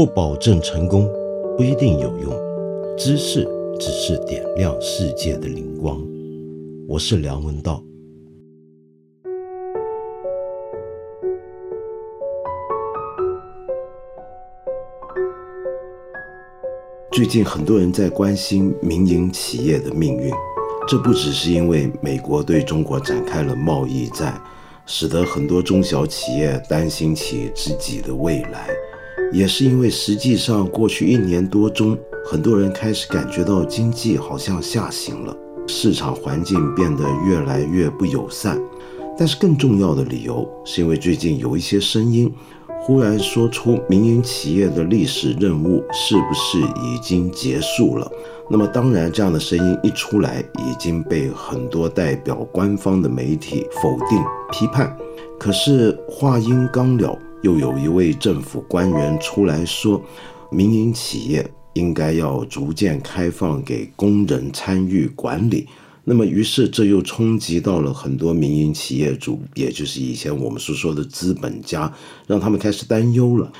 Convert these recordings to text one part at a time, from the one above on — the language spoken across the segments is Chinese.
不保证成功，不一定有用。知识只是点亮世界的灵光。我是梁文道。最近很多人在关心民营企业的命运，这不只是因为美国对中国展开了贸易战，使得很多中小企业担心起自己的未来。也是因为，实际上过去一年多中，很多人开始感觉到经济好像下行了，市场环境变得越来越不友善。但是更重要的理由，是因为最近有一些声音，忽然说出民营企业的历史任务是不是已经结束了？那么当然，这样的声音一出来，已经被很多代表官方的媒体否定批判。可是话音刚了。又有一位政府官员出来说，民营企业应该要逐渐开放给工人参与管理。那么，于是这又冲击到了很多民营企业主，也就是以前我们所说的资本家，让他们开始担忧了。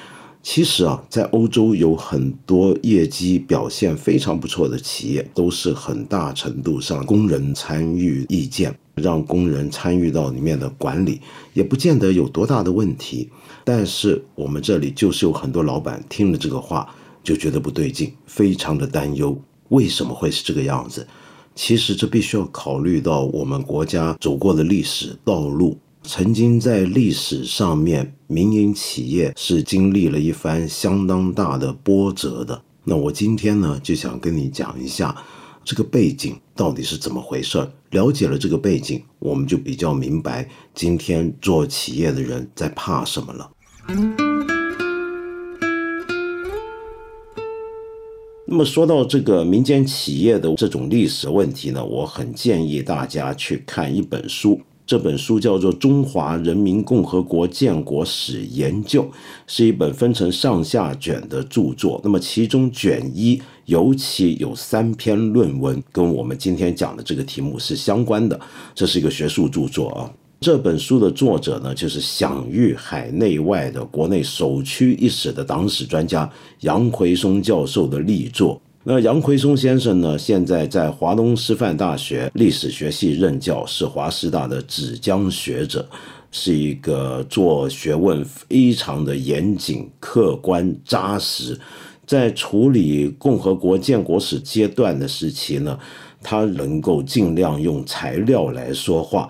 其实啊，在欧洲有很多业绩表现非常不错的企业，都是很大程度上工人参与意见，让工人参与到里面的管理，也不见得有多大的问题。但是我们这里就是有很多老板听了这个话就觉得不对劲，非常的担忧，为什么会是这个样子？其实这必须要考虑到我们国家走过的历史道路。曾经在历史上面，民营企业是经历了一番相当大的波折的。那我今天呢，就想跟你讲一下这个背景到底是怎么回事儿。了解了这个背景，我们就比较明白今天做企业的人在怕什么了。那么说到这个民间企业的这种历史问题呢，我很建议大家去看一本书。这本书叫做《中华人民共和国建国史研究》，是一本分成上下卷的著作。那么其中卷一尤其有三篇论文跟我们今天讲的这个题目是相关的，这是一个学术著作啊。这本书的作者呢，就是享誉海内外的国内首屈一指的党史专家杨奎松教授的力作。那杨奎松先生呢？现在在华东师范大学历史学系任教，是华师大的芷江学者，是一个做学问非常的严谨、客观、扎实。在处理共和国建国史阶段的时期呢，他能够尽量用材料来说话，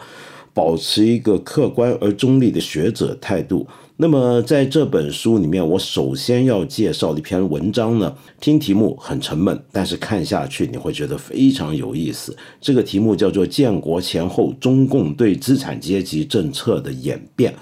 保持一个客观而中立的学者态度。那么在这本书里面，我首先要介绍的一篇文章呢，听题目很沉闷，但是看下去你会觉得非常有意思。这个题目叫做《建国前后中共对资产阶级政策的演变》。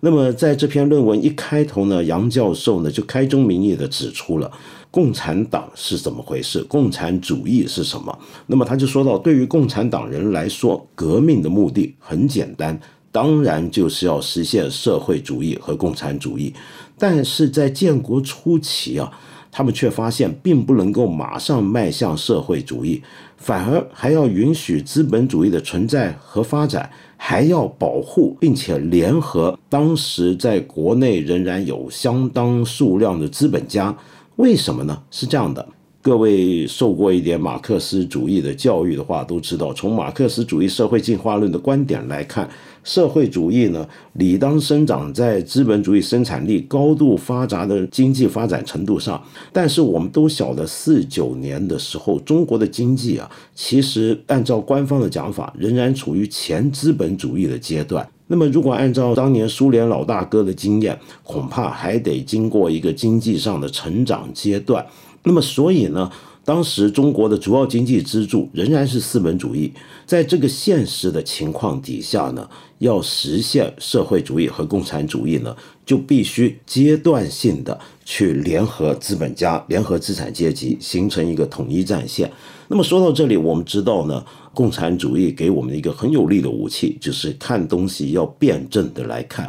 那么在这篇论文一开头呢，杨教授呢就开宗明义的指出了共产党是怎么回事，共产主义是什么。那么他就说到，对于共产党人来说，革命的目的很简单。当然就是要实现社会主义和共产主义，但是在建国初期啊，他们却发现并不能够马上迈向社会主义，反而还要允许资本主义的存在和发展，还要保护并且联合当时在国内仍然有相当数量的资本家。为什么呢？是这样的。各位受过一点马克思主义的教育的话，都知道，从马克思主义社会进化论的观点来看，社会主义呢，理当生长在资本主义生产力高度发达的经济发展程度上。但是我们都晓得，四九年的时候，中国的经济啊，其实按照官方的讲法，仍然处于前资本主义的阶段。那么，如果按照当年苏联老大哥的经验，恐怕还得经过一个经济上的成长阶段。那么，所以呢，当时中国的主要经济支柱仍然是资本主义。在这个现实的情况底下呢，要实现社会主义和共产主义呢，就必须阶段性的去联合资本家、联合资产阶级，形成一个统一战线。那么说到这里，我们知道呢，共产主义给我们一个很有力的武器，就是看东西要辩证的来看。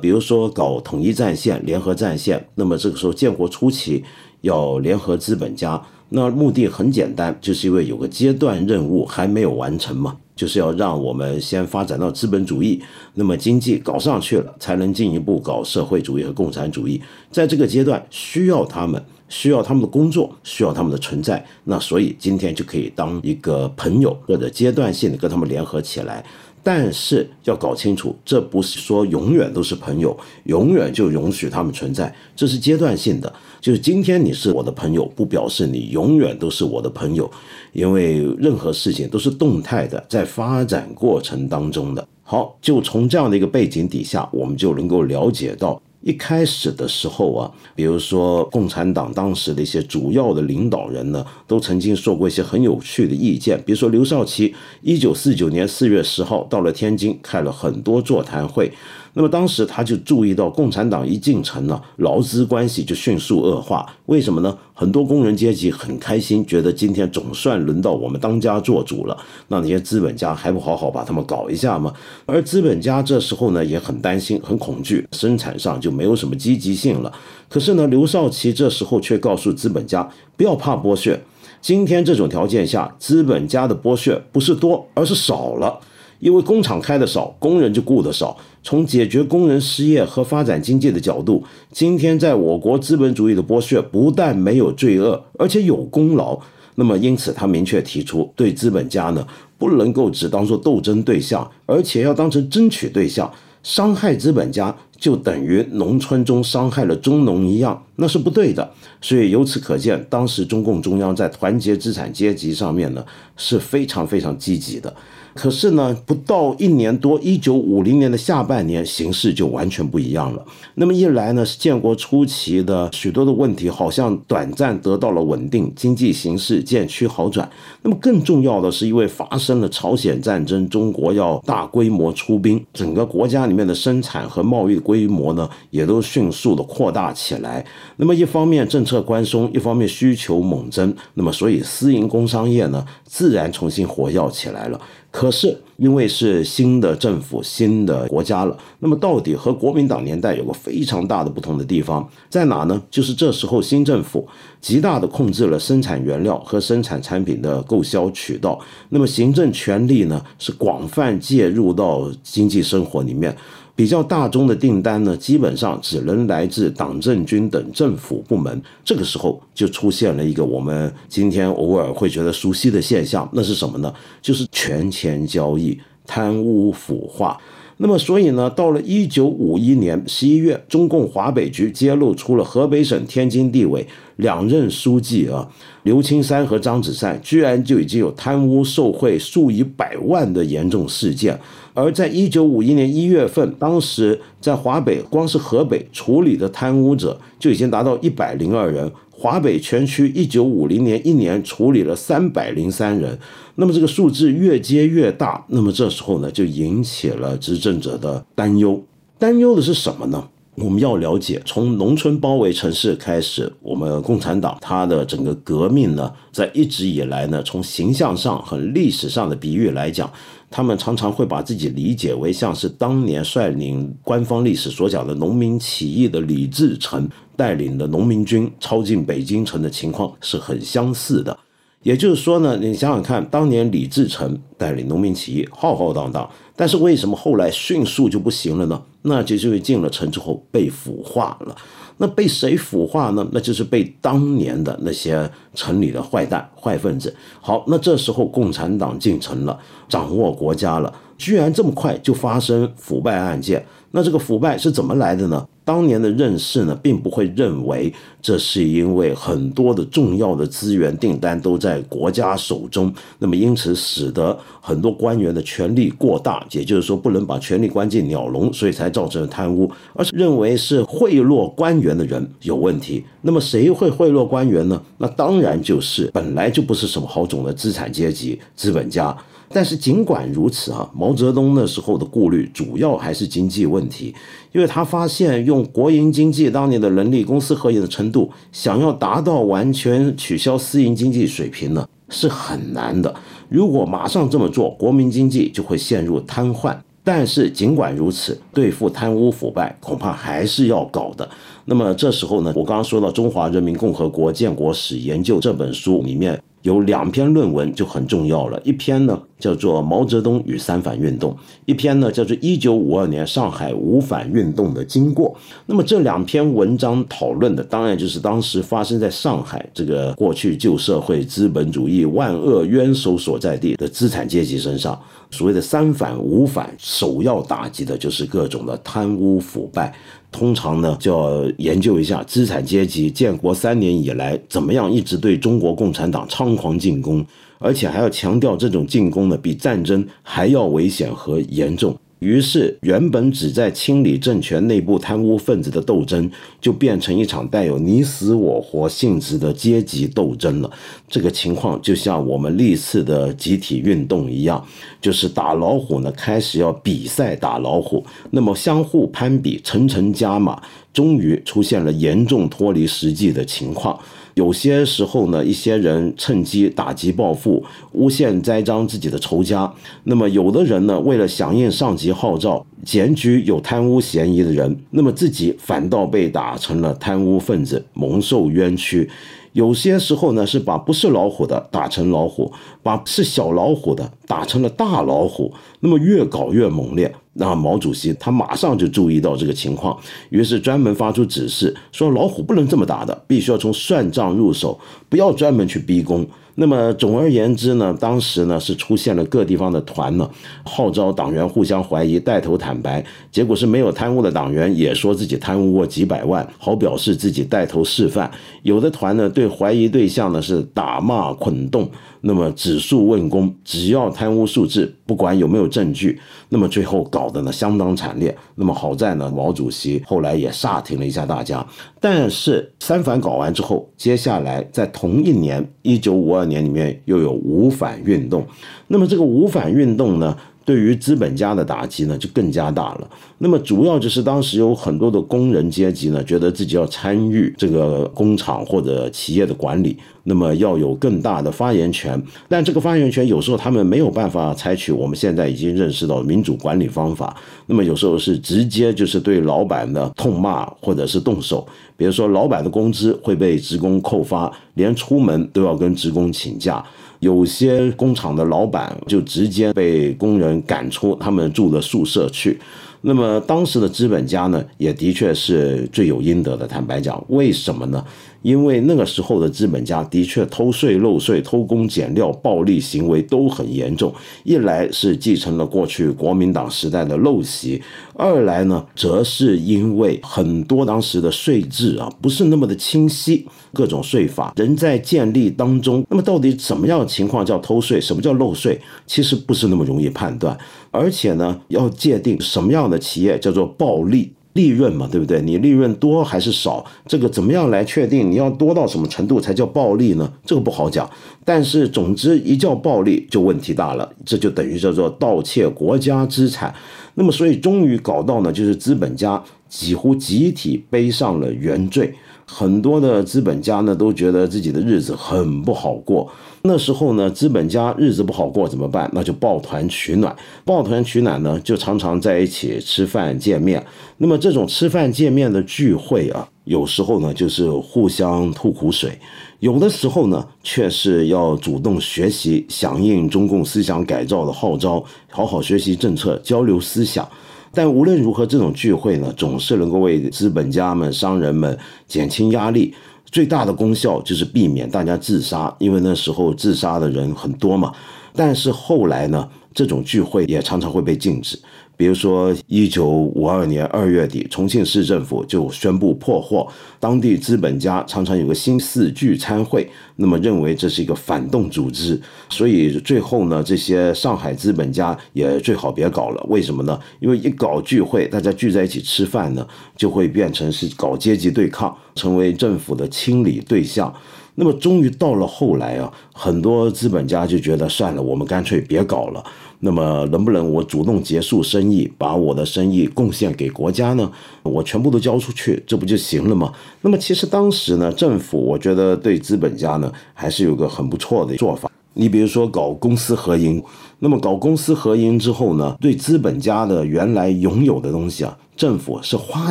比如说搞统一战线、联合战线，那么这个时候建国初期。要联合资本家，那目的很简单，就是因为有个阶段任务还没有完成嘛，就是要让我们先发展到资本主义，那么经济搞上去了，才能进一步搞社会主义和共产主义。在这个阶段需要他们，需要他们的工作，需要他们的存在。那所以今天就可以当一个朋友，或者阶段性的跟他们联合起来。但是要搞清楚，这不是说永远都是朋友，永远就允许他们存在，这是阶段性的。就是今天你是我的朋友，不表示你永远都是我的朋友，因为任何事情都是动态的，在发展过程当中的。好，就从这样的一个背景底下，我们就能够了解到。一开始的时候啊，比如说共产党当时的一些主要的领导人呢，都曾经说过一些很有趣的意见。比如说刘少奇，一九四九年四月十号到了天津，开了很多座谈会。那么当时他就注意到，共产党一进城呢，劳资关系就迅速恶化。为什么呢？很多工人阶级很开心，觉得今天总算轮到我们当家做主了。那那些资本家还不好好把他们搞一下吗？而资本家这时候呢也很担心、很恐惧，生产上就没有什么积极性了。可是呢，刘少奇这时候却告诉资本家不要怕剥削。今天这种条件下，资本家的剥削不是多，而是少了。因为工厂开的少，工人就雇的少。从解决工人失业和发展经济的角度，今天在我国资本主义的剥削不但没有罪恶，而且有功劳。那么，因此他明确提出，对资本家呢，不能够只当做斗争对象，而且要当成争取对象。伤害资本家就等于农村中伤害了中农一样，那是不对的。所以由此可见，当时中共中央在团结资产阶级上面呢，是非常非常积极的。可是呢，不到一年多，一九五零年的下半年，形势就完全不一样了。那么一来呢，是建国初期的许多的问题好像短暂得到了稳定，经济形势渐趋好转。那么更重要的是，因为发生了朝鲜战争，中国要大规模出兵，整个国家里面的生产和贸易规模呢，也都迅速的扩大起来。那么一方面政策宽松，一方面需求猛增，那么所以私营工商业呢，自然重新活跃起来了。可是，因为是新的政府、新的国家了，那么到底和国民党年代有个非常大的不同的地方在哪呢？就是这时候新政府极大的控制了生产原料和生产产品的购销渠道，那么行政权力呢是广泛介入到经济生活里面。比较大宗的订单呢，基本上只能来自党政军等政府部门。这个时候就出现了一个我们今天偶尔会觉得熟悉的现象，那是什么呢？就是权钱交易、贪污腐化。那么，所以呢，到了一九五一年十一月，中共华北局揭露出了河北省天津地委两任书记啊，刘青山和张子善，居然就已经有贪污受贿数以百万的严重事件。而在一九五一年一月份，当时在华北，光是河北处理的贪污者就已经达到一百零二人。华北全区一九五零年一年处理了三百零三人，那么这个数字越接越大，那么这时候呢，就引起了执政者的担忧。担忧的是什么呢？我们要了解，从农村包围城市开始，我们共产党它的整个革命呢，在一直以来呢，从形象上和历史上的比喻来讲，他们常常会把自己理解为像是当年率领官方历史所讲的农民起义的李自成带领的农民军抄进北京城的情况是很相似的。也就是说呢，你想想看，当年李自成带领农民起义浩浩荡荡，但是为什么后来迅速就不行了呢？那就是因为进了城之后被腐化了。那被谁腐化呢？那就是被当年的那些城里的坏蛋、坏分子。好，那这时候共产党进城了，掌握国家了，居然这么快就发生腐败案件。那这个腐败是怎么来的呢？当年的认识呢，并不会认为这是因为很多的重要的资源订单都在国家手中，那么因此使得很多官员的权力过大，也就是说不能把权力关进鸟笼，所以才造成了贪污，而是认为是贿赂官员的人有问题。那么谁会贿赂官员呢？那当然就是本来就不是什么好种的资产阶级、资本家。但是尽管如此啊，毛泽东那时候的顾虑主要还是经济问题，因为他发现用国营经济当年的能力、公私合营的程度，想要达到完全取消私营经济水平呢，是很难的。如果马上这么做，国民经济就会陷入瘫痪。但是尽管如此，对付贪污腐败，恐怕还是要搞的。那么这时候呢，我刚刚说到《中华人民共和国建国史研究》这本书里面。有两篇论文就很重要了，一篇呢叫做《毛泽东与三反运动》，一篇呢叫做《一九五二年上海五反运动的经过》。那么这两篇文章讨论的，当然就是当时发生在上海这个过去旧社会资本主义万恶冤首所在地的资产阶级身上。所谓的三反五反，首要打击的就是各种的贪污腐败。通常呢，就要研究一下资产阶级建国三年以来怎么样一直对中国共产党猖狂进攻，而且还要强调这种进攻呢比战争还要危险和严重。于是，原本只在清理政权内部贪污分子的斗争，就变成一场带有你死我活性质的阶级斗争了。这个情况就像我们历次的集体运动一样，就是打老虎呢，开始要比赛打老虎，那么相互攀比，层层加码，终于出现了严重脱离实际的情况。有些时候呢，一些人趁机打击报复，诬陷栽赃自己的仇家。那么有的人呢，为了响应上级号召，检举有贪污嫌疑的人，那么自己反倒被打成了贪污分子，蒙受冤屈。有些时候呢，是把不是老虎的打成老虎，把是小老虎的打成了大老虎。那么越搞越猛烈。那毛主席他马上就注意到这个情况，于是专门发出指示，说老虎不能这么打的，必须要从算账入手，不要专门去逼宫。那么总而言之呢，当时呢是出现了各地方的团呢，号召党员互相怀疑，带头坦白，结果是没有贪污的党员也说自己贪污过几百万，好表示自己带头示范。有的团呢对怀疑对象呢是打骂捆动。那么指数问功，只要贪污数字，不管有没有证据，那么最后搞得呢相当惨烈。那么好在呢，毛主席后来也刹停了一下大家。但是三反搞完之后，接下来在同一年，一九五二年里面又有五反运动。那么这个五反运动呢？对于资本家的打击呢，就更加大了。那么主要就是当时有很多的工人阶级呢，觉得自己要参与这个工厂或者企业的管理，那么要有更大的发言权。但这个发言权有时候他们没有办法采取我们现在已经认识到民主管理方法。那么有时候是直接就是对老板的痛骂或者是动手，比如说老板的工资会被职工扣发，连出门都要跟职工请假。有些工厂的老板就直接被工人赶出他们住的宿舍去。那么当时的资本家呢，也的确是罪有应得的。坦白讲，为什么呢？因为那个时候的资本家的确偷税漏税、偷工减料、暴力行为都很严重。一来是继承了过去国民党时代的陋习，二来呢，则是因为很多当时的税制啊不是那么的清晰，各种税法仍在建立当中。那么到底什么样的情况叫偷税，什么叫漏税，其实不是那么容易判断。而且呢，要界定什么样的企业叫做暴利利润嘛，对不对？你利润多还是少？这个怎么样来确定？你要多到什么程度才叫暴利呢？这个不好讲。但是总之一叫暴利就问题大了，这就等于叫做盗窃国家资产。那么所以终于搞到呢，就是资本家几乎集体背上了原罪。很多的资本家呢，都觉得自己的日子很不好过。那时候呢，资本家日子不好过怎么办？那就抱团取暖。抱团取暖呢，就常常在一起吃饭见面。那么这种吃饭见面的聚会啊，有时候呢就是互相吐苦水，有的时候呢却是要主动学习，响应中共思想改造的号召，好好学习政策，交流思想。但无论如何，这种聚会呢，总是能够为资本家们、商人们减轻压力。最大的功效就是避免大家自杀，因为那时候自杀的人很多嘛。但是后来呢，这种聚会也常常会被禁止。比如说，一九五二年二月底，重庆市政府就宣布破获当地资本家常常有个新四聚餐会，那么认为这是一个反动组织，所以最后呢，这些上海资本家也最好别搞了。为什么呢？因为一搞聚会，大家聚在一起吃饭呢，就会变成是搞阶级对抗，成为政府的清理对象。那么终于到了后来啊，很多资本家就觉得算了，我们干脆别搞了。那么能不能我主动结束生意，把我的生意贡献给国家呢？我全部都交出去，这不就行了吗？那么其实当时呢，政府我觉得对资本家呢还是有个很不错的做法。你比如说搞公私合营，那么搞公私合营之后呢，对资本家的原来拥有的东西啊，政府是花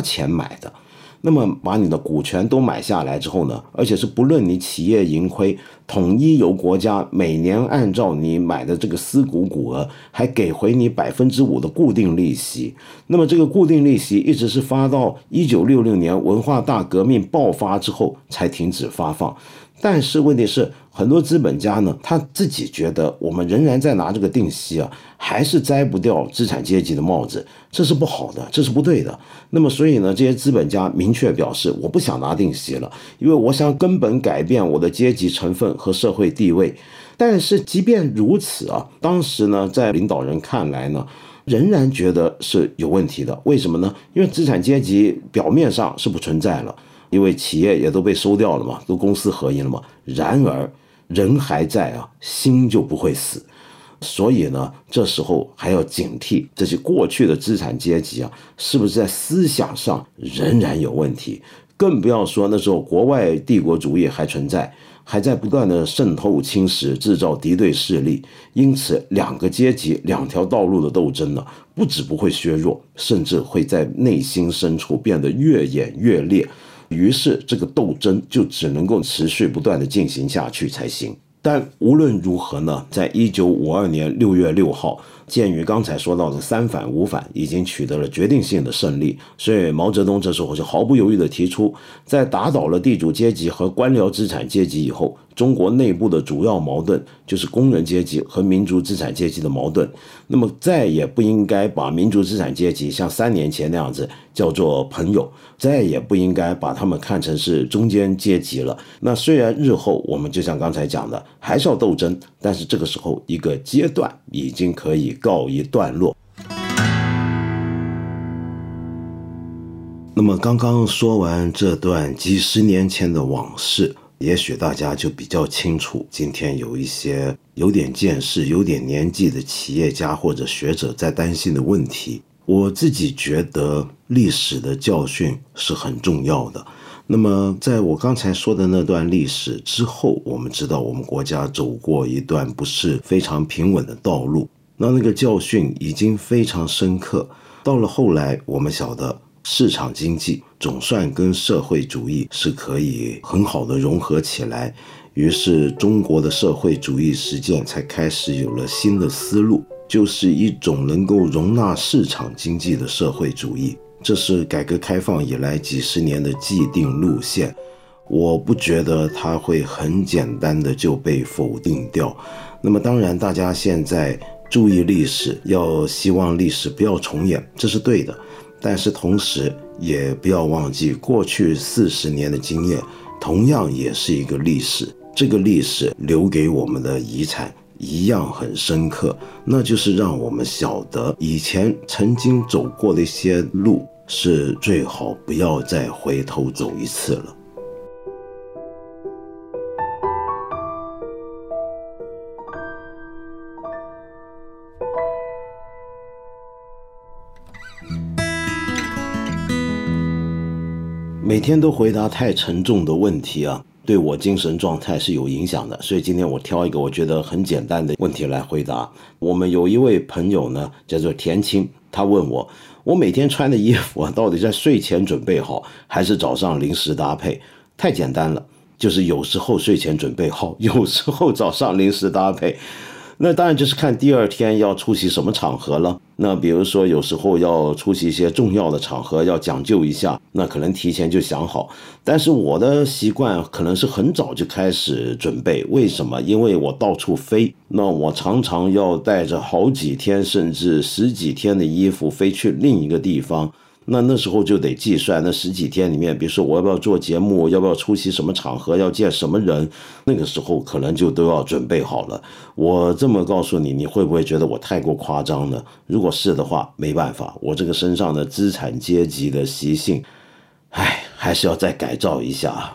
钱买的。那么把你的股权都买下来之后呢，而且是不论你企业盈亏，统一由国家每年按照你买的这个私股股额，还给回你百分之五的固定利息。那么这个固定利息一直是发到一九六六年文化大革命爆发之后才停止发放。但是问题是，很多资本家呢，他自己觉得我们仍然在拿这个定息啊，还是摘不掉资产阶级的帽子，这是不好的，这是不对的。那么所以呢，这些资本家明确表示，我不想拿定息了，因为我想根本改变我的阶级成分和社会地位。但是即便如此啊，当时呢，在领导人看来呢，仍然觉得是有问题的。为什么呢？因为资产阶级表面上是不存在了。因为企业也都被收掉了嘛，都公私合营了嘛。然而人还在啊，心就不会死。所以呢，这时候还要警惕这些过去的资产阶级啊，是不是在思想上仍然有问题？更不要说那时候国外帝国主义还存在，还在不断的渗透侵蚀，制造敌对势力。因此，两个阶级两条道路的斗争呢，不止不会削弱，甚至会在内心深处变得越演越烈。于是，这个斗争就只能够持续不断的进行下去才行。但无论如何呢，在一九五二年六月六号，鉴于刚才说到的三反五反已经取得了决定性的胜利，所以毛泽东这时候就毫不犹豫地提出，在打倒了地主阶级和官僚资产阶级以后。中国内部的主要矛盾就是工人阶级和民族资产阶级的矛盾。那么再也不应该把民族资产阶级像三年前那样子叫做朋友，再也不应该把他们看成是中间阶级了。那虽然日后我们就像刚才讲的还是要斗争，但是这个时候一个阶段已经可以告一段落。那么刚刚说完这段几十年前的往事。也许大家就比较清楚，今天有一些有点见识、有点年纪的企业家或者学者在担心的问题。我自己觉得历史的教训是很重要的。那么，在我刚才说的那段历史之后，我们知道我们国家走过一段不是非常平稳的道路，那那个教训已经非常深刻。到了后来，我们晓得。市场经济总算跟社会主义是可以很好的融合起来，于是中国的社会主义实践才开始有了新的思路，就是一种能够容纳市场经济的社会主义。这是改革开放以来几十年的既定路线，我不觉得它会很简单的就被否定掉。那么当然，大家现在注意历史，要希望历史不要重演，这是对的。但是同时，也不要忘记过去四十年的经验，同样也是一个历史。这个历史留给我们的遗产一样很深刻，那就是让我们晓得以前曾经走过的一些路，是最好不要再回头走一次了。每天都回答太沉重的问题啊，对我精神状态是有影响的。所以今天我挑一个我觉得很简单的问题来回答。我们有一位朋友呢，叫做田青，他问我：我每天穿的衣服啊，到底在睡前准备好，还是早上临时搭配？太简单了，就是有时候睡前准备好，有时候早上临时搭配。那当然就是看第二天要出席什么场合了。那比如说有时候要出席一些重要的场合，要讲究一下，那可能提前就想好。但是我的习惯可能是很早就开始准备。为什么？因为我到处飞，那我常常要带着好几天甚至十几天的衣服飞去另一个地方。那那时候就得计算那十几天里面，比如说我要不要做节目，要不要出席什么场合，要见什么人，那个时候可能就都要准备好了。我这么告诉你，你会不会觉得我太过夸张呢？如果是的话，没办法，我这个身上的资产阶级的习性，唉，还是要再改造一下。